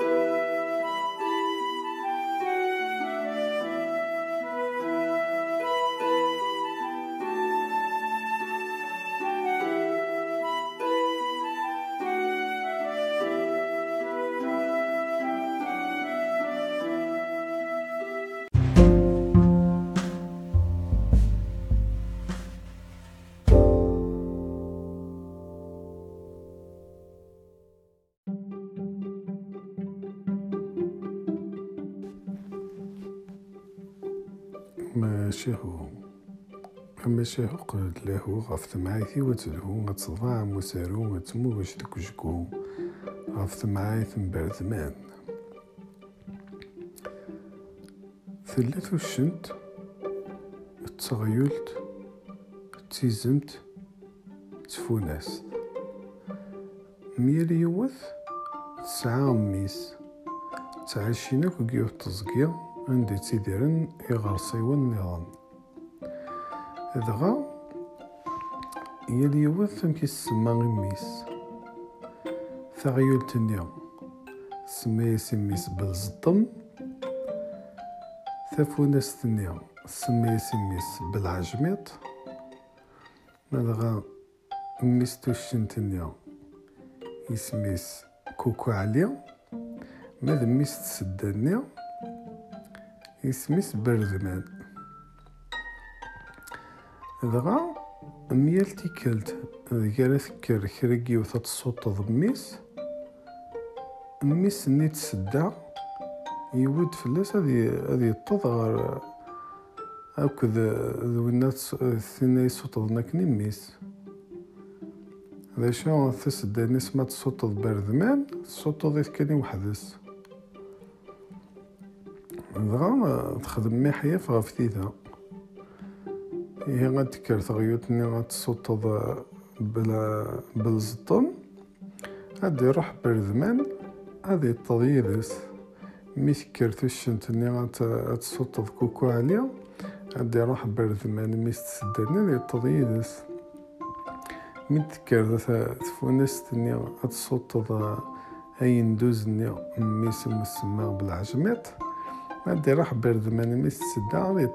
ماشي هو ماشي هو قد له غف ثمعيثي وتلهو غتصدع مسارو غتمو واش دك جكو غف ثمعيث مبرزمان ثلاث الشنت تغيلت تيزمت تفوناس. ميال يوث تسعة ميس. تعشينا عندي تيديرن إغرسيون نظام دغا هي اليوث ثم كيسمى غميس. ثغيول تنيا سمي سميس بالزطم. ثفونس تنيا سمي سميس بالعجميط. دغا ميس توشن تنيا يسميس كوكو عليا. اسميس بردمان دغا ميال تيكلت ذكرا ثكر كريكي وثات الصوت ضميس. ميس نيت سدا. يود فلاس هذي يطض غير هاكد ذو الناس ثنا صوت ضناك نميس هذا شو تسدا نسمة صوت بردمان صوت ضيف كاني وحدس. دغا تخدم ميحية في غفتيتها هي غتكر تغيوتني غتصوتض بلا بالزطن غادي يروح بردمان غادي يطضيدس مي تكر تشنتني غتصوتض كوكو عليا. غادي يروح بردمان مي تسدني غادي يطضيدس مي تكر تفونستني اي ندوزني مي بالعجمات غادي راح برد ما نميس تسدا غادي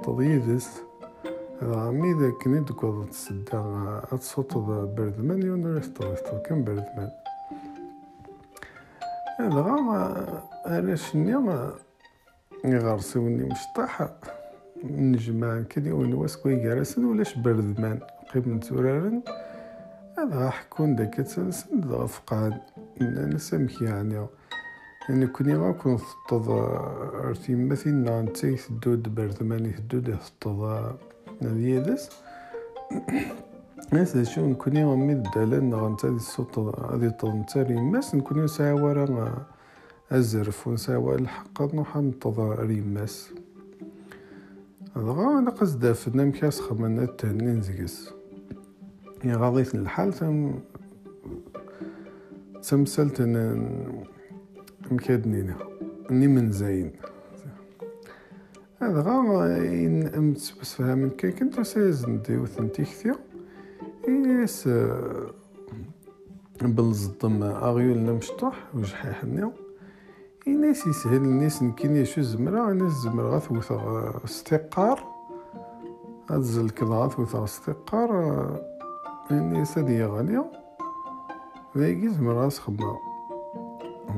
غامي إذا كني تقعد تسدا تصوت برد من يون تطغيط كان برد من هذا غا أنا شني يغرسي وني مشطح نجمع كدي ونواس كوي جارسن ولاش برد من قيب نتورارن هذا غا يعني يعني كوني غاكون تطض ارتي مثلا نتا يثدود برثمان يثدود يثطض هذه يدس ناس شو نكوني غمي الدلال غنتا دي الصوت هذه طض نتا ريماس نكوني ساعة ورا أزرف ونساوى الحق نوحا نطض ريماس. دغا أنا قصد فنا مكاس خمنا التهني نزقس يا غاضيت الحال تم تمثلت ني من زين. هذا إن كي كنت سيزن دي وثنتي كثير. إيس أغيول نمشطح وجحيح النيو. إناس يسهل الناس نكين يشو زمرة الناس زمرة غاثوثا استقار. هاد كذا غاثوثا استقار. الناس هادي غالية. ذاكي زمرة خمام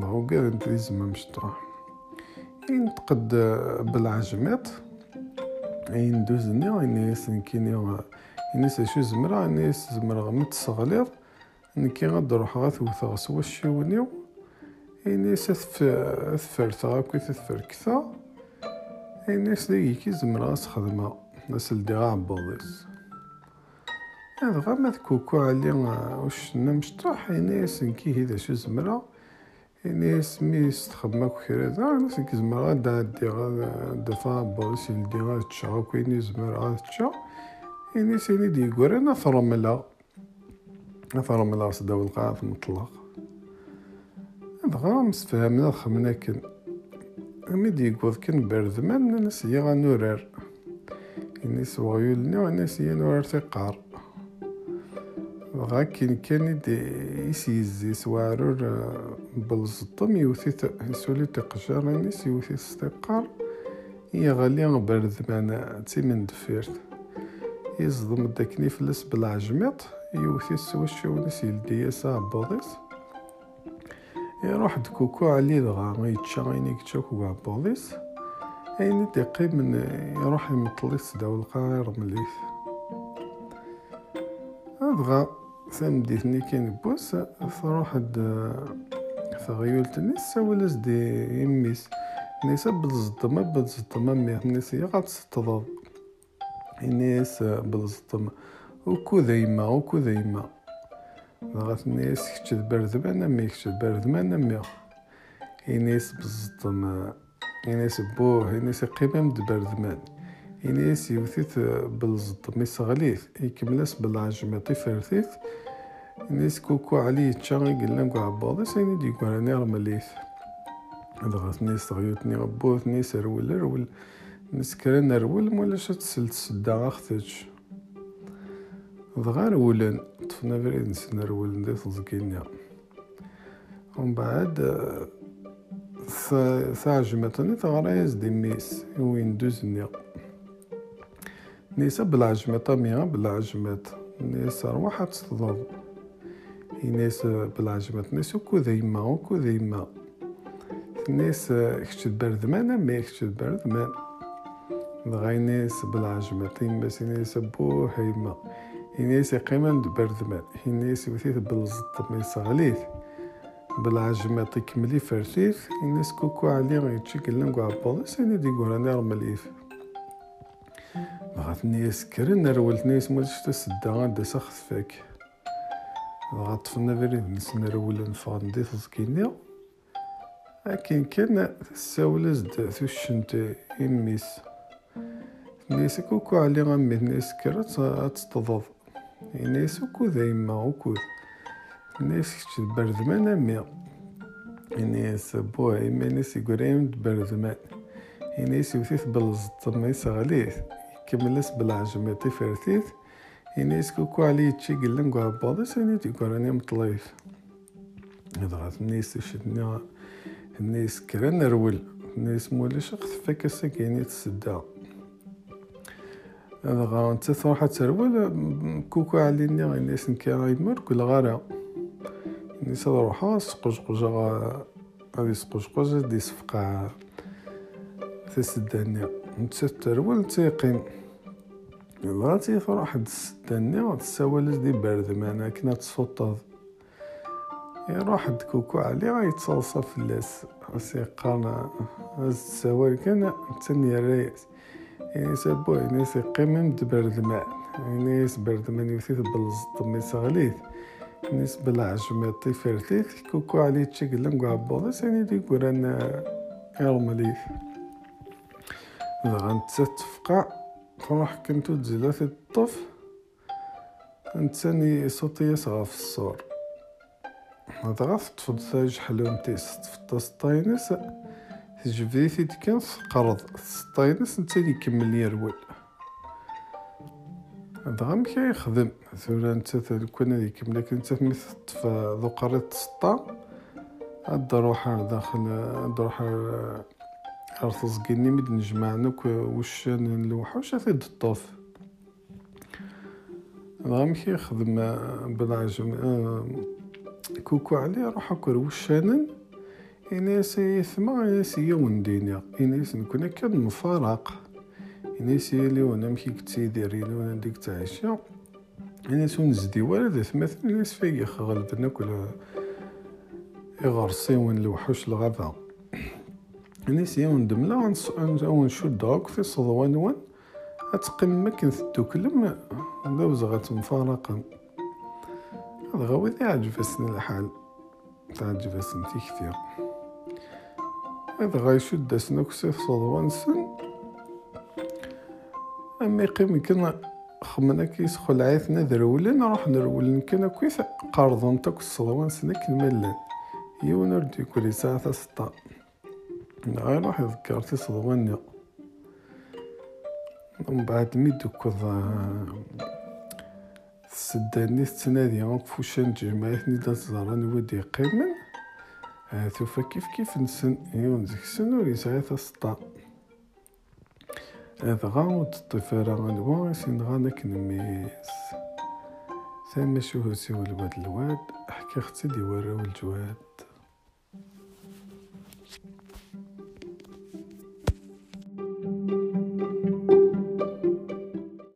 هو قال أنت لازم مشطوح إن تقد بالعجمات إن دوزني إن يسن كيني الناس شو زمرا الناس زمرا متسغليض نكي غاد روح غاثوث غسوا الشيونيو الناس ثفرت غاكو تثفركثا الناس دي كي زمرا سخدمة ناس اللي غا عبوضيس هذا غا ما تكوكو علي واش نمشطح الناس نكي هذا شو زمرا يعني سمي استخدم أكو كرا دا ناس كيزمر غادا دي غادا فا بوس يلدي غادا تشا يزمر غادا تشا. يعني سيني دي يقول أنا فرملا. فرملا صداو القاعة مطلق دغا مسفهمنا خمنا كن أمي دي يقول كن بردمان ناس هي غنورار يعني سوايولني وناس هي نورار تيقار غا كين كان يسيزي سوارر بالزطم يوثي يسولي تقجر نيس يوثي استقار يغلي برد معنا تي من دفيرت. يصدم داكني فلس بالعجميط يوثي سوا الشونس يلدي يسا بوضيس يروح دكوكو علي دغا غيتشا غيني كتشوكو عبوضيس اين دقي من يروح يمطليس داو القاير مليث. أبغى ثمديتني كاين بوس تروح ثغيول تنس ولا دي يميس. نيسا بالزطمة بالزطمة مي نيس غاد ستضاد نيس بالزطمة. وكو ذيما وكو ذيما غات نيس كتش برد أنا مي كتش برد أنا مي إنيس بالزطمة إنيس بوه إنيس قيمة برد مان إنيس يوثيث بالزط ميس غليث يكملس بالعجمة فرثيث إنيس كوكو علي تشاغي قلنا نقو عباضي سيني دي قواني رمليث هذا غاث نيس غيوتني غبوث نيس رول رول نيس كران رول مولاش تسلت سدا أختج دغا رولن طفنا فريد نسنا رولن دي تزكينيا ومن بعد ثعجمتني تغريز دي ميس وين دوزنيا نيسا بالعجمة ميغا بالعجمة نيسا روحة تضل نيس بالعجمة نيس وكو ذيما وكو ذيما نيس كتش بردمان مي كتش بردمان دغاي نيس بالعجمة بس نيس بو هيما نيس قيمة بردمان نيس وثيث بالزط ميس غليث. بالعجمة كملي فرثيث نيس كوكو علي غيتشي كلنكو عباضي سيني دي قراني رمليث غاتني سكرن رولتني سمولش تسدا غادا سخت فاك غاطفنا فريد نس نرول نفغ ندي تزكيني لكن كان ساولا زد ثوشنت إميس نيس كوكو علي غمي نيس كرات تتضض نيس وكو دايما وكو نيس كتش بردمان أمي نيس بوه إما نيس يقريم بردمان نيس يوثيث بلزط ما يسغليث كملس بالعجمة فرثيث إنيس كوكو علي تشي قلن قوى بابا سيني تيكو راني مطليف. هذا غاث نيس تشدني النيس كرا نرول النيس موليش خفاك ساكيني تسدا هذا غا أنت تروح ترول كوكو عليني الناس نكا غيمر كل غارة. الناس روحا سقوش غا غادي سقوش دي صفقة تسداني نتا ترول تيقيم بغاتي فرح تستني غتساوالز دي بردمان كنا تصوطض يروح كوكو علي غيتصلصى فلاس سيقانا هز تساوال كان تسني الرياس يعني سابو يعني سيقيم بردمان يعني بردمان يوثيث بالزط ميس غليث. نيس بالعجمة فرثيث كوكو علي تشكل نقو عبوضي يعني دي قرانا يرمليث غنتفقع فراح كنتو تزيلا الطف. نتساني صوتي يسغى في الصور غاف تفض ثاج حلوم تيس تفض سطاينس تجبدي في دكانس قرض سطاينس نتساني يكمل يرول هذا غا مكا يخدم ثورا نتا هذيك يكمل لكن نتا مثل ذو قريط سطا هاد روح داخل روح أرث قيني مد نجمع نوك وشان الوحوش ثيد الطوف غامك يخدم بالعجم كوكو علي روح أكر وشانن. إناس يثما إناس يون دينيا. إناس نكون كان مفارق. إناس يلي وأنا مكي كتيديرين وأنا ديك تعيشا إناس ونزدي ذا ثمثل إناس فيخ غلبنا كل إغرسي وين الوحوش الغابة نيسي وندملا ونشد داك في صدوان وان أتقم مكن تدوكلم دوز غتمفارقا هذا غوي عجبسني الحال. تعجبسني كثير هذا غيشد سنوكسي في صدوان سن. أما يقيم كنا خمنا كيس خلعيثنا ذرولن نروح نرولن كنا كويس قارضون تاك الصدوان سنك الملان يونر ديكولي ساعة سطا غير واحد ذكرتي صدوانيا ومن بعد مي دوكوض تسداني تنادي غوك فوشان تجمعتني دا تزراني ودي قيمن. توفا كيف كيف نسن؟ يون زيك سنور يسعي تسطا هذا غامض الطفارة غنوا يسين غانك نميس ثم شو هو سيو الواد الواد حكي أختي دي وراو الجواد